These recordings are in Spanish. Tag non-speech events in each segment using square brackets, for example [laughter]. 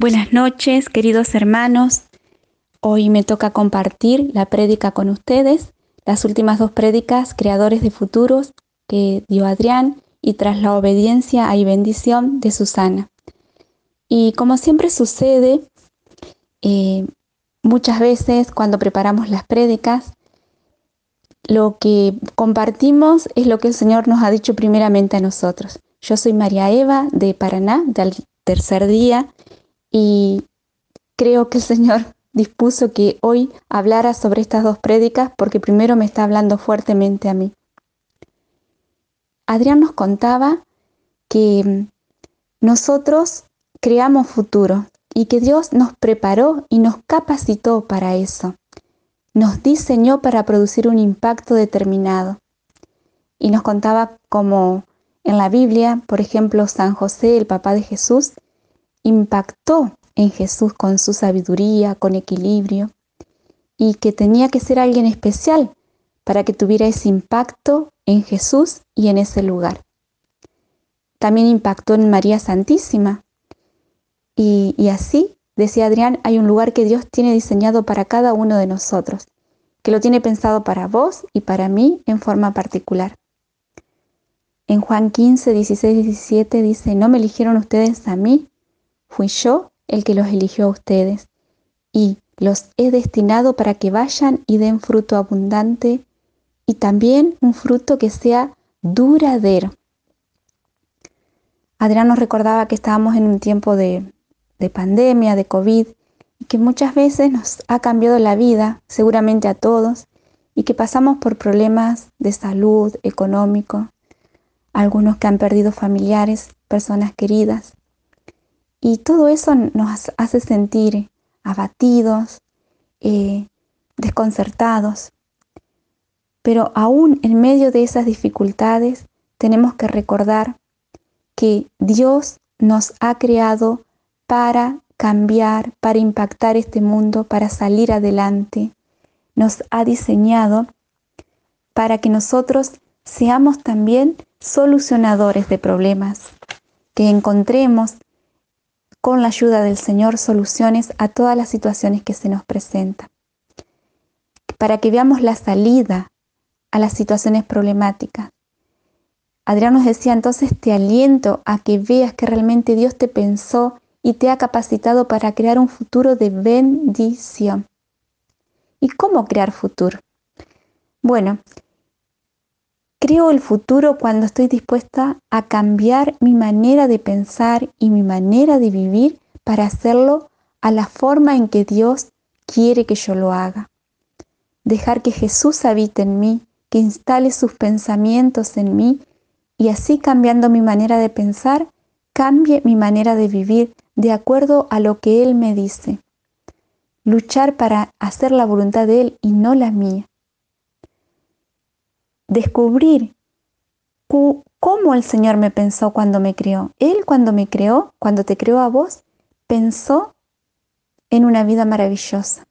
Buenas noches, queridos hermanos. Hoy me toca compartir la prédica con ustedes, las últimas dos prédicas, Creadores de Futuros, que dio Adrián, y tras la obediencia hay bendición de Susana. Y como siempre sucede, eh, muchas veces cuando preparamos las prédicas, lo que compartimos es lo que el Señor nos ha dicho primeramente a nosotros. Yo soy María Eva de Paraná, del tercer día, y creo que el Señor [laughs] dispuso que hoy hablara sobre estas dos prédicas porque primero me está hablando fuertemente a mí. Adrián nos contaba que mm, nosotros creamos futuro y que Dios nos preparó y nos capacitó para eso. Nos diseñó para producir un impacto determinado. Y nos contaba cómo en la Biblia, por ejemplo, San José, el papá de Jesús, impactó en Jesús con su sabiduría, con equilibrio, y que tenía que ser alguien especial para que tuviera ese impacto en Jesús y en ese lugar. También impactó en María Santísima. Y, así, decía Adrián, hay un lugar que Dios tiene diseñado para cada uno de nosotros, que lo tiene pensado para vos y para mí en forma particular. En Juan 15, 16, 17 dice, no me eligieron ustedes a mí, Fui yo el que los eligió a ustedes y los he destinado para que vayan y den fruto abundante y también un fruto que sea duradero. Adrián nos recordaba que estábamos en un tiempo de, de pandemia, de COVID, y que muchas veces nos ha cambiado la vida, seguramente a todos, y que pasamos por problemas de salud, económico, algunos que han perdido familiares, personas queridas. Y todo eso nos hace sentir abatidos, eh, desconcertados. Pero aún en medio de esas dificultades tenemos que recordar que Dios nos ha creado para cambiar, para impactar este mundo, para salir adelante. Nos ha diseñado para que nosotros seamos también solucionadores de problemas, que encontremos con la ayuda del Señor soluciones a todas las situaciones que se nos presentan. Para que veamos la salida a las situaciones problemáticas. Adrián nos decía, entonces te aliento a que veas que realmente Dios te pensó y te ha capacitado para crear un futuro de bendición. ¿Y cómo crear futuro? Bueno, Creo el futuro cuando estoy dispuesta a cambiar mi manera de pensar y mi manera de vivir para hacerlo a la forma en que Dios quiere que yo lo haga. Dejar que Jesús habite en mí, que instale sus pensamientos en mí y así cambiando mi manera de pensar, cambie mi manera de vivir de acuerdo a lo que Él me dice. Luchar para hacer la voluntad de Él y no la mía descubrir cómo el Señor me pensó cuando me creó. Él cuando me creó, cuando te creó a vos, pensó en una vida maravillosa.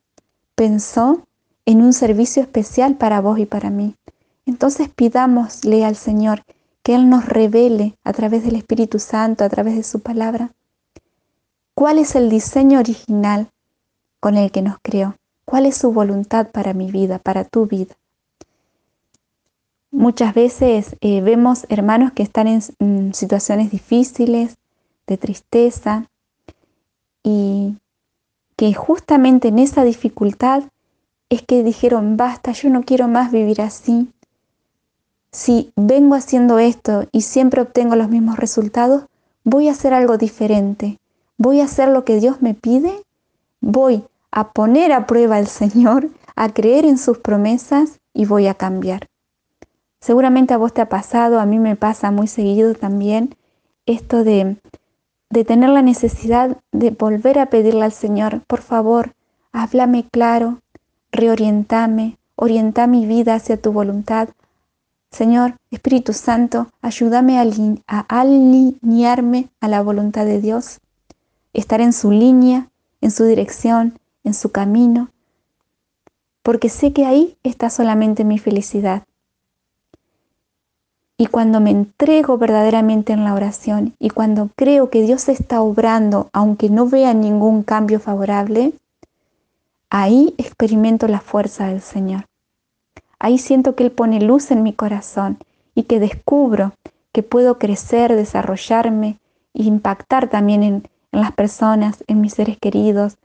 Pensó en un servicio especial para vos y para mí. Entonces pidámosle al Señor que Él nos revele a través del Espíritu Santo, a través de su palabra, cuál es el diseño original con el que nos creó, cuál es su voluntad para mi vida, para tu vida. Muchas veces eh, vemos hermanos que están en situaciones difíciles, de tristeza, y que justamente en esa dificultad es que dijeron, basta, yo no quiero más vivir así. Si vengo haciendo esto y siempre obtengo los mismos resultados, voy a hacer algo diferente. Voy a hacer lo que Dios me pide. Voy a poner a prueba al Señor, a creer en sus promesas y voy a cambiar. Seguramente a vos te ha pasado, a mí me pasa muy seguido también esto de, de tener la necesidad de volver a pedirle al Señor, por favor, háblame claro, reorientame, orienta mi vida hacia tu voluntad. Señor, Espíritu Santo, ayúdame a, a alinearme a la voluntad de Dios, estar en su línea, en su dirección, en su camino, porque sé que ahí está solamente mi felicidad. Y cuando me entrego verdaderamente en la oración y cuando creo que Dios está obrando, aunque no vea ningún cambio favorable, ahí experimento la fuerza del Señor. Ahí siento que Él pone luz en mi corazón y que descubro que puedo crecer, desarrollarme e impactar también en, en las personas, en mis seres queridos,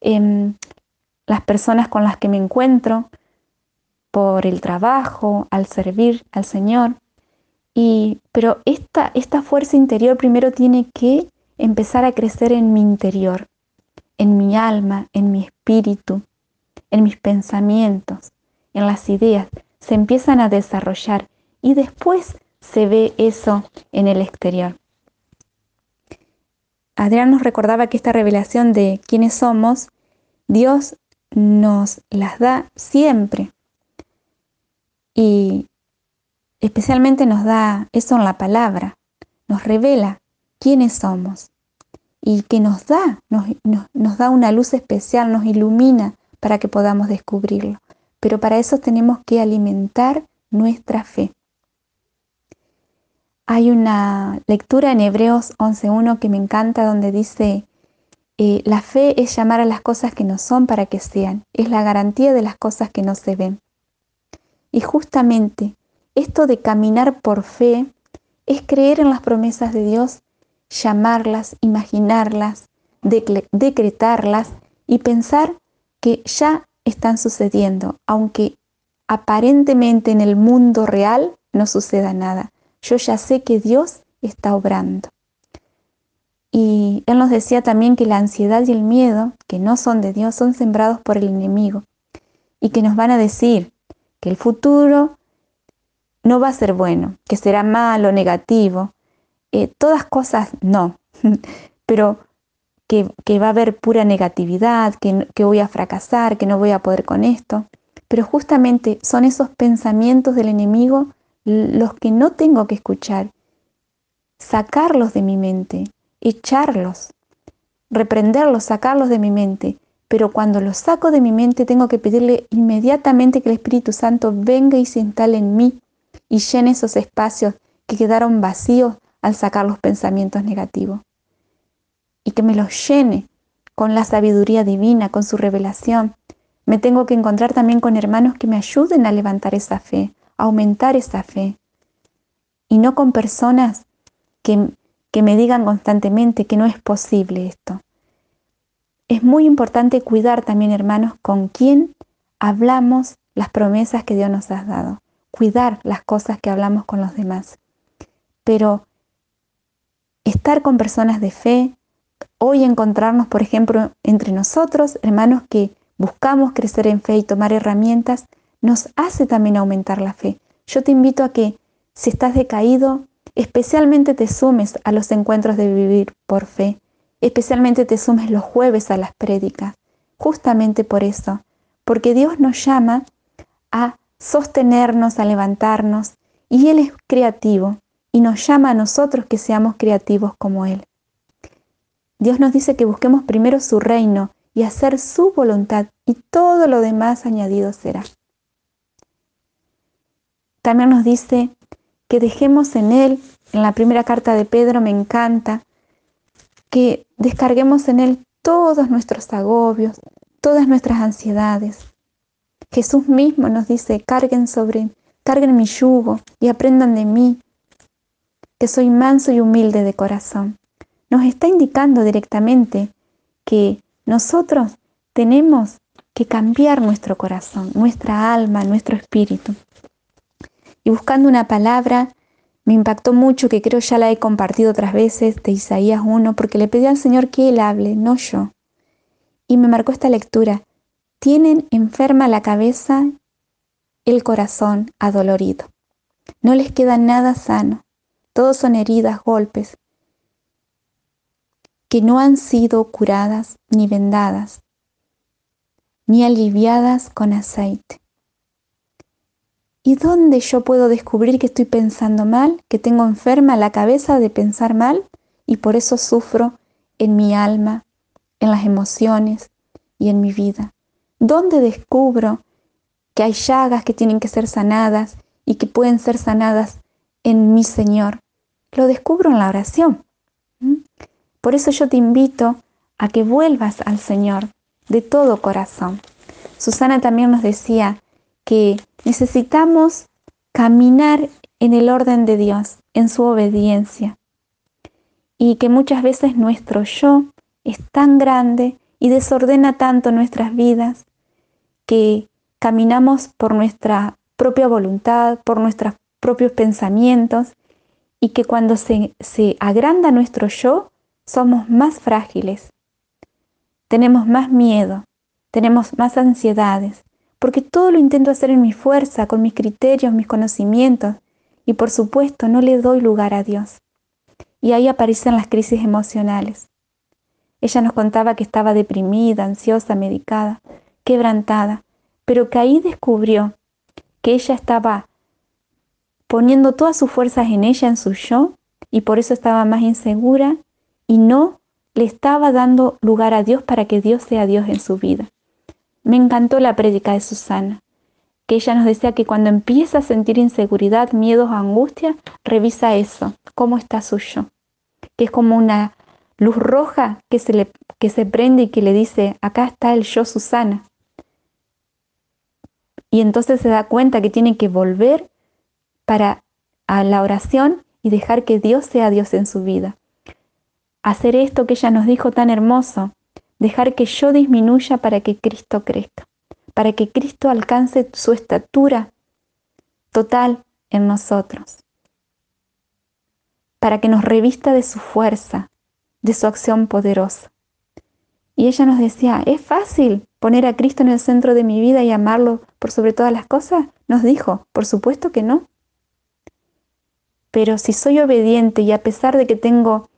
en las personas con las que me encuentro, por el trabajo, al servir al Señor. Y, pero esta, esta fuerza interior primero tiene que empezar a crecer en mi interior, en mi alma, en mi espíritu, en mis pensamientos, en las ideas. Se empiezan a desarrollar y después se ve eso en el exterior. Adrián nos recordaba que esta revelación de quiénes somos, Dios nos las da siempre. Y especialmente nos da eso en la palabra, nos revela quiénes somos y que nos da, nos, nos, da una luz especial, nos ilumina para que podamos descubrirlo. Pero para eso tenemos que alimentar nuestra fe. Hay una lectura en Hebreos 11.1 que me encanta donde dice, eh, la fe es llamar a las cosas que no son para que sean, es la garantía de las cosas que no se ven. Y justamente esto de caminar por fe es creer en las promesas de Dios, llamarlas, imaginarlas, decretarlas y pensar que ya están sucediendo, aunque aparentemente en el mundo real no suceda nada. Yo ya sé que Dios está obrando. Y Él nos decía también que la ansiedad y el miedo, que no son de Dios, son sembrados por el enemigo y que nos van a decir que el futuro no va a ser bueno, que será malo, negativo. Eh, todas cosas no, [laughs] pero que, va a haber pura negatividad, que, que voy a fracasar, que no voy a poder con esto. Pero justamente son esos pensamientos del enemigo los que no tengo que escuchar, sacarlos de mi mente, echarlos, reprenderlos, sacarlos de mi mente. Pero cuando los saco de mi mente tengo que pedirle inmediatamente que el Espíritu Santo venga y se instale en mí y llene esos espacios que quedaron vacíos al sacar los pensamientos negativos. Y que me los llene con la sabiduría divina, con su revelación. Me tengo que encontrar también con hermanos que me ayuden a levantar esa fe, a aumentar esa fe. Y no con personas que, que me digan constantemente que no es posible esto. Es muy importante cuidar también, hermanos, con quién hablamos las promesas que Dios nos ha dado cuidar las cosas que hablamos con los demás. Pero estar con personas de fe, hoy encontrarnos, por ejemplo, entre nosotros, hermanos que buscamos crecer en fe y tomar herramientas, nos hace también aumentar la fe. Yo te invito a que, si estás decaído, especialmente te sumes a los encuentros de vivir por fe, especialmente te sumes los jueves a las prédicas, justamente por eso, porque Dios nos llama a sostenernos, a levantarnos, y Él es creativo y nos llama a nosotros que seamos creativos como Él. Dios nos dice que busquemos primero su reino y hacer su voluntad y todo lo demás añadido será. También nos dice que dejemos en Él, en la primera carta de Pedro me encanta, que descarguemos en Él todos nuestros agobios, todas nuestras ansiedades, Jesús mismo nos dice, carguen sobre, carguen mi yugo y aprendan de mí, que soy manso y humilde de corazón. Nos está indicando directamente que nosotros tenemos que cambiar nuestro corazón, nuestra alma, nuestro espíritu. Y buscando una palabra, me impactó mucho, que creo ya la he compartido otras veces, de Isaías 1, porque le pedí al Señor que Él hable, no yo. Y me marcó esta lectura, tienen enferma la cabeza, el corazón adolorido. No les queda nada sano. Todos son heridas, golpes, que no han sido curadas ni vendadas, ni aliviadas con aceite. ¿Y dónde yo puedo descubrir que estoy pensando mal, que tengo enferma la cabeza de pensar mal y por eso sufro en mi alma, en las emociones y en mi vida? ¿Dónde descubro que hay llagas que tienen que ser sanadas y que pueden ser sanadas en mi Señor? Lo descubro en la oración. Por eso yo te invito a que vuelvas al Señor de todo corazón. Susana también nos decía que necesitamos caminar en el orden de Dios, en su obediencia, y que muchas veces nuestro yo es tan grande y desordena tanto nuestras vidas que caminamos por nuestra propia voluntad, por nuestros propios pensamientos y que cuando se, se agranda nuestro yo, somos más frágiles, tenemos más miedo, tenemos más ansiedades, porque todo lo intento hacer en mi fuerza, con mis criterios, mis conocimientos, y por supuesto no le doy lugar a Dios. Y ahí aparecen las crisis emocionales. Ella nos contaba que estaba deprimida, ansiosa, medicada, quebrantada, pero que ahí descubrió que ella estaba poniendo todas sus fuerzas en ella, en su yo, y por eso estaba más insegura y no le estaba dando lugar a Dios para que Dios sea Dios en su vida. Me encantó la prédica de Susana, que ella nos decía que cuando empieza a sentir inseguridad, miedos angustia, revisa eso, cómo está su yo, que es como una luz roja que se, le, que se prende y que le dice, acá está el yo Susana. Y entonces se da cuenta que tiene que volver para a la oración y dejar que Dios sea Dios en su vida. Hacer esto que ella nos dijo tan hermoso, dejar que yo disminuya para que Cristo crezca, para que Cristo alcance su estatura total en nosotros, para que nos revista de su fuerza, de su acción poderosa. Y ella nos decía, ¿es fácil poner a Cristo en el centro de mi vida y amarlo por sobre todas las cosas? Nos dijo, por supuesto que no. Pero si soy obediente y a pesar de que tengo,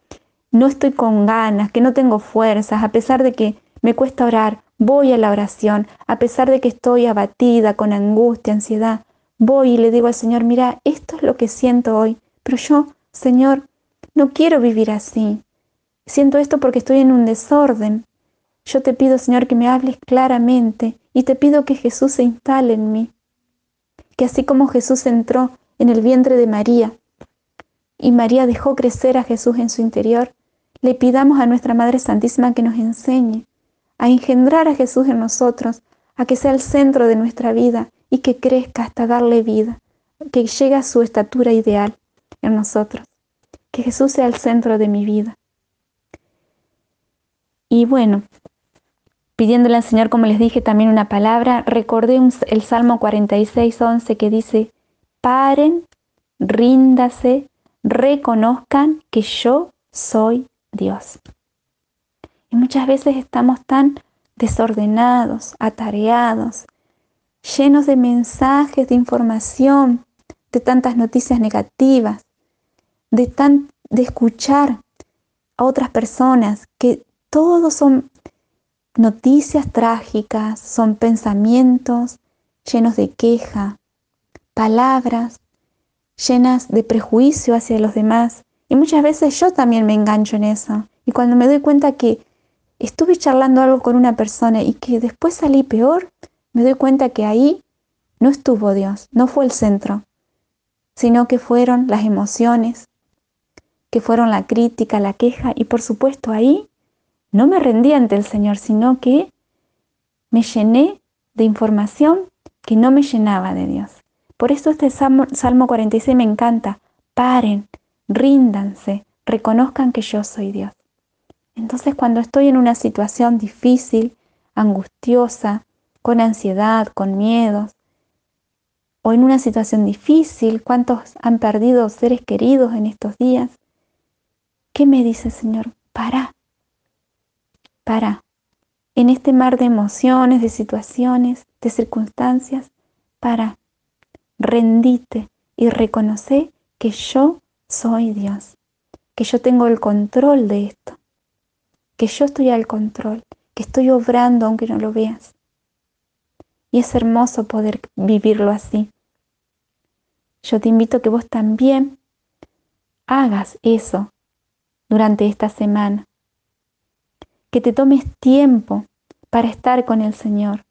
no estoy con ganas, que no tengo fuerzas, a pesar de que me cuesta orar, voy a la oración, a pesar de que estoy abatida, con angustia, ansiedad, voy y le digo al Señor, mira, esto es lo que siento hoy, pero yo, Señor, no quiero vivir así. Siento esto porque estoy en un desorden. Yo te pido, Señor, que me hables claramente y te pido que Jesús se instale en mí. Que así como Jesús entró en el vientre de María y María dejó crecer a Jesús en su interior, le pidamos a nuestra Madre Santísima que nos enseñe a engendrar a Jesús en nosotros, a que sea el centro de nuestra vida y que crezca hasta darle vida, que llegue a su estatura ideal en nosotros. Que Jesús sea el centro de mi vida. Y bueno, pidiéndole al Señor, como les dije, también una palabra, recordé el Salmo 46, 11 que dice, paren, ríndase, reconozcan que yo soy Dios. Y muchas veces estamos tan desordenados, atareados, llenos de mensajes, de información, de tantas noticias negativas, de, tan, de escuchar a otras personas que todos son noticias trágicas, son pensamientos llenos de queja, palabras llenas de prejuicio hacia los demás. Y muchas veces yo también me engancho en eso. Y cuando me doy cuenta que estuve charlando algo con una persona y que después salí peor, me doy cuenta que ahí no estuvo Dios, no fue el centro, sino que fueron las emociones, que fueron la crítica, la queja y por supuesto ahí no me rendí ante el Señor, sino que me llené de información que no me llenaba de Dios. Por eso este Salmo, Salmo 46 me encanta. Paren, ríndanse, reconozcan que yo soy Dios. Entonces cuando estoy en una situación difícil, angustiosa, con ansiedad, con miedos, o en una situación difícil, ¿cuántos han perdido seres queridos en estos días? ¿Qué me dice el Señor? Para, para, en este mar de emociones, de situaciones, de circunstancias, para, rendite y reconoce que yo soy Dios, que yo tengo el control de esto, que yo estoy al control, que estoy obrando aunque no lo veas. Y es hermoso poder vivirlo así. Yo te invito a que vos también hagas eso durante esta semana que te tomes tiempo para estar con el Señor.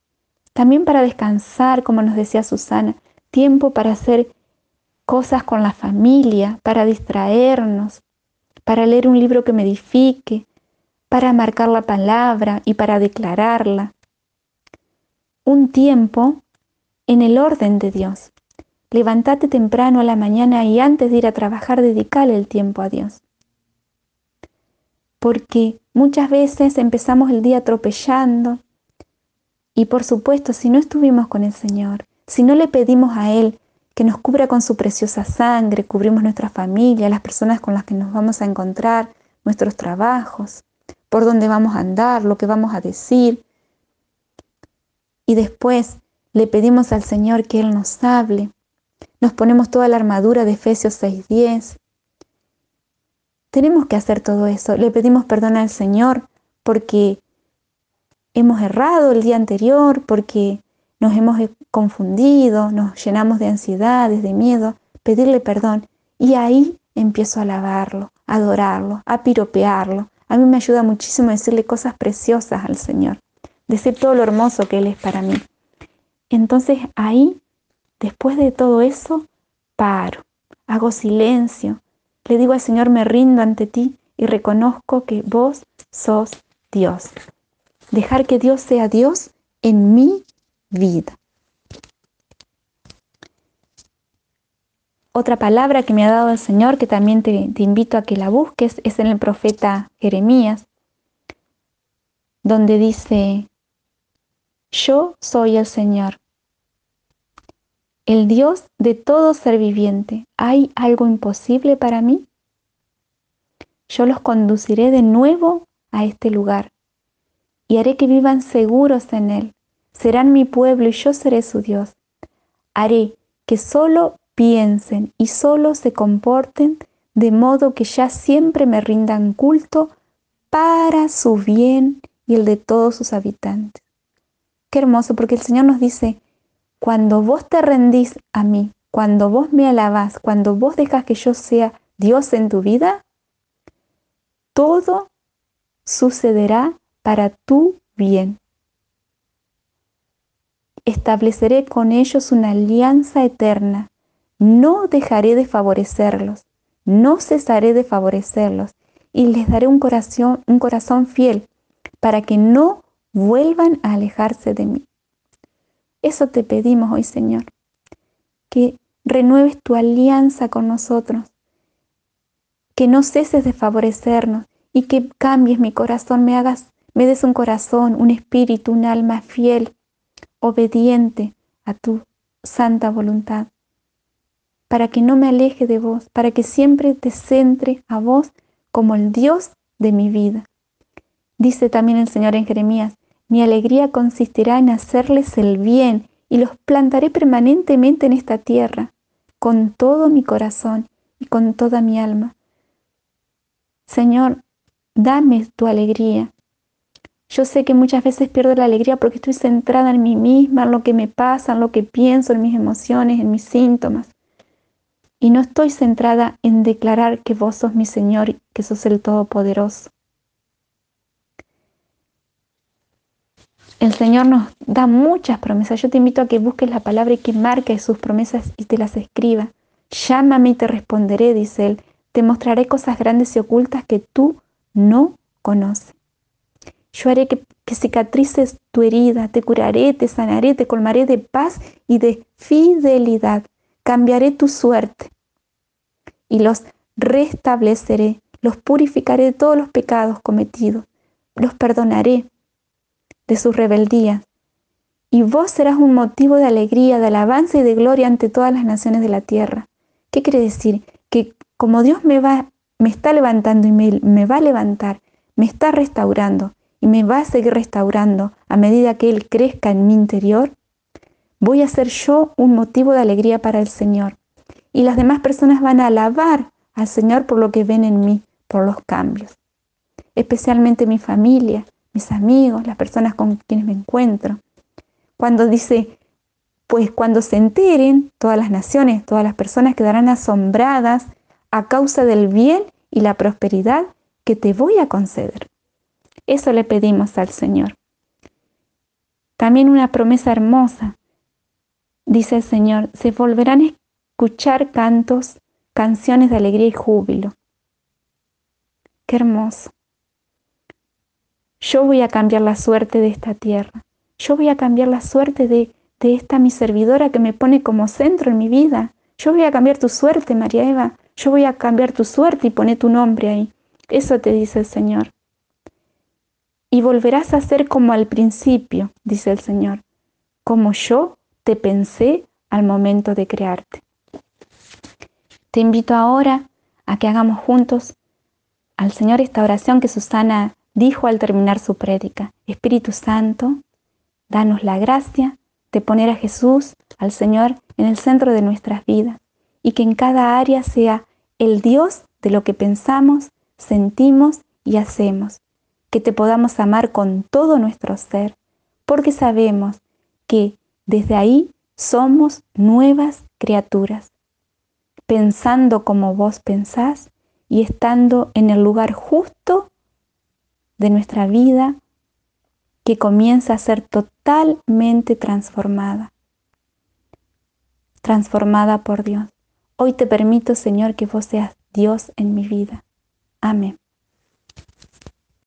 También para descansar, como nos decía Susana, tiempo para hacer cosas con la familia, para distraernos, para leer un libro que me edifique, para marcar la palabra y para declararla. Un tiempo en el orden de Dios. Levántate temprano a la mañana y antes de ir a trabajar dedicale el tiempo a Dios. Porque muchas veces empezamos el día atropellando y por supuesto si no estuvimos con el Señor, si no le pedimos a Él que nos cubra con su preciosa sangre, cubrimos nuestra familia, las personas con las que nos vamos a encontrar, nuestros trabajos, por dónde vamos a andar, lo que vamos a decir. Y después le pedimos al Señor que Él nos hable. Nos ponemos toda la armadura de Efesios 6:10. Tenemos que hacer todo eso. Le pedimos perdón al Señor porque hemos errado el día anterior, porque nos hemos confundido, nos llenamos de ansiedades, de miedo, pedirle perdón. Y ahí empiezo a alabarlo, a adorarlo, a piropearlo. A mí me ayuda muchísimo decirle cosas preciosas al Señor, decir todo lo hermoso que Él es para mí. Entonces ahí, después de todo eso, paro, hago silencio, le digo al Señor, me rindo ante ti y reconozco que vos sos Dios. Dejar que Dios sea Dios en mi vida. Otra palabra que me ha dado el Señor, que también te, invito a que la busques, es en el profeta Jeremías, donde dice, yo soy el Señor, el Dios de todo ser viviente. ¿Hay algo imposible para mí? Yo los conduciré de nuevo a este lugar y haré que vivan seguros en él serán mi pueblo y yo seré su Dios. Haré que solo piensen y solo se comporten de modo que ya siempre me rindan culto para su bien y el de todos sus habitantes. Qué hermoso, porque el Señor nos dice, cuando vos te rendís a mí, cuando vos me alabás, cuando vos dejas que yo sea Dios en tu vida, todo sucederá para tu bien estableceré con ellos una alianza eterna. No dejaré de favorecerlos, no cesaré de favorecerlos, y les daré un corazón, un corazón fiel, para que no vuelvan a alejarse de mí. Eso te pedimos hoy, Señor, que renueves tu alianza con nosotros, que no ceses de favorecernos y que cambies mi corazón, me hagas, me des un corazón, un espíritu, un alma fiel, obediente a tu santa voluntad, para que no me aleje de vos, para que siempre te centre a vos como el Dios de mi vida. Dice también el Señor en Jeremías, mi alegría consistirá en hacerles el bien y los plantaré permanentemente en esta tierra, con todo mi corazón y con toda mi alma. Señor, dame tu alegría, yo sé que muchas veces pierdo la alegría porque estoy centrada en mí misma, en lo que me pasa, en lo que pienso, en mis emociones, en mis síntomas. Y no estoy centrada en declarar que vos sos mi Señor que sos el Todopoderoso. El Señor nos da muchas promesas. Yo te invito a que busques la palabra y que marques sus promesas y te las escriba. Llámame y te responderé, dice Él. Te mostraré cosas grandes y ocultas que tú no conoces. Yo haré que, cicatrices tu herida, te curaré, te sanaré, te colmaré de paz y de fidelidad. Cambiaré tu suerte y los restableceré, los purificaré de todos los pecados cometidos, los perdonaré de sus rebeldías. Y vos serás un motivo de alegría, de alabanza y de gloria ante todas las naciones de la tierra. ¿Qué quiere decir? Que como Dios me va, me está levantando y me, me va a levantar, me está restaurando y me va a seguir restaurando a medida que Él crezca en mi interior, voy a ser yo un motivo de alegría para el Señor. Y las demás personas van a alabar al Señor por lo que ven en mí, por los cambios. Especialmente mi familia, mis amigos, las personas con quienes me encuentro. Cuando dice, pues cuando se enteren, todas las naciones, todas las personas quedarán asombradas a causa del bien y la prosperidad que te voy a conceder. Eso le pedimos al Señor. También una promesa hermosa. Dice el Señor, se volverán escuchar cantos, canciones de alegría y júbilo. Qué hermoso. Yo voy a cambiar la suerte de esta tierra. Yo voy a cambiar la suerte de, de esta mi servidora que me pone como centro en mi vida. Yo voy a cambiar tu suerte, María Eva. Yo voy a cambiar tu suerte y pone tu nombre ahí. Eso te dice el Señor. Y volverás a ser como al principio, dice el Señor, como yo te pensé al momento de crearte. Te invito ahora a que hagamos juntos al Señor esta oración que Susana dijo al terminar su prédica. Espíritu Santo, danos la gracia de poner a Jesús, al Señor, en el centro de nuestras vidas y que en cada área sea el Dios de lo que pensamos, sentimos y hacemos. Que te podamos amar con todo nuestro ser, porque sabemos que desde ahí somos nuevas criaturas, pensando como vos pensás y estando en el lugar justo de nuestra vida que comienza a ser totalmente transformada, transformada por Dios. Hoy te permito, Señor, que vos seas Dios en mi vida. Amén.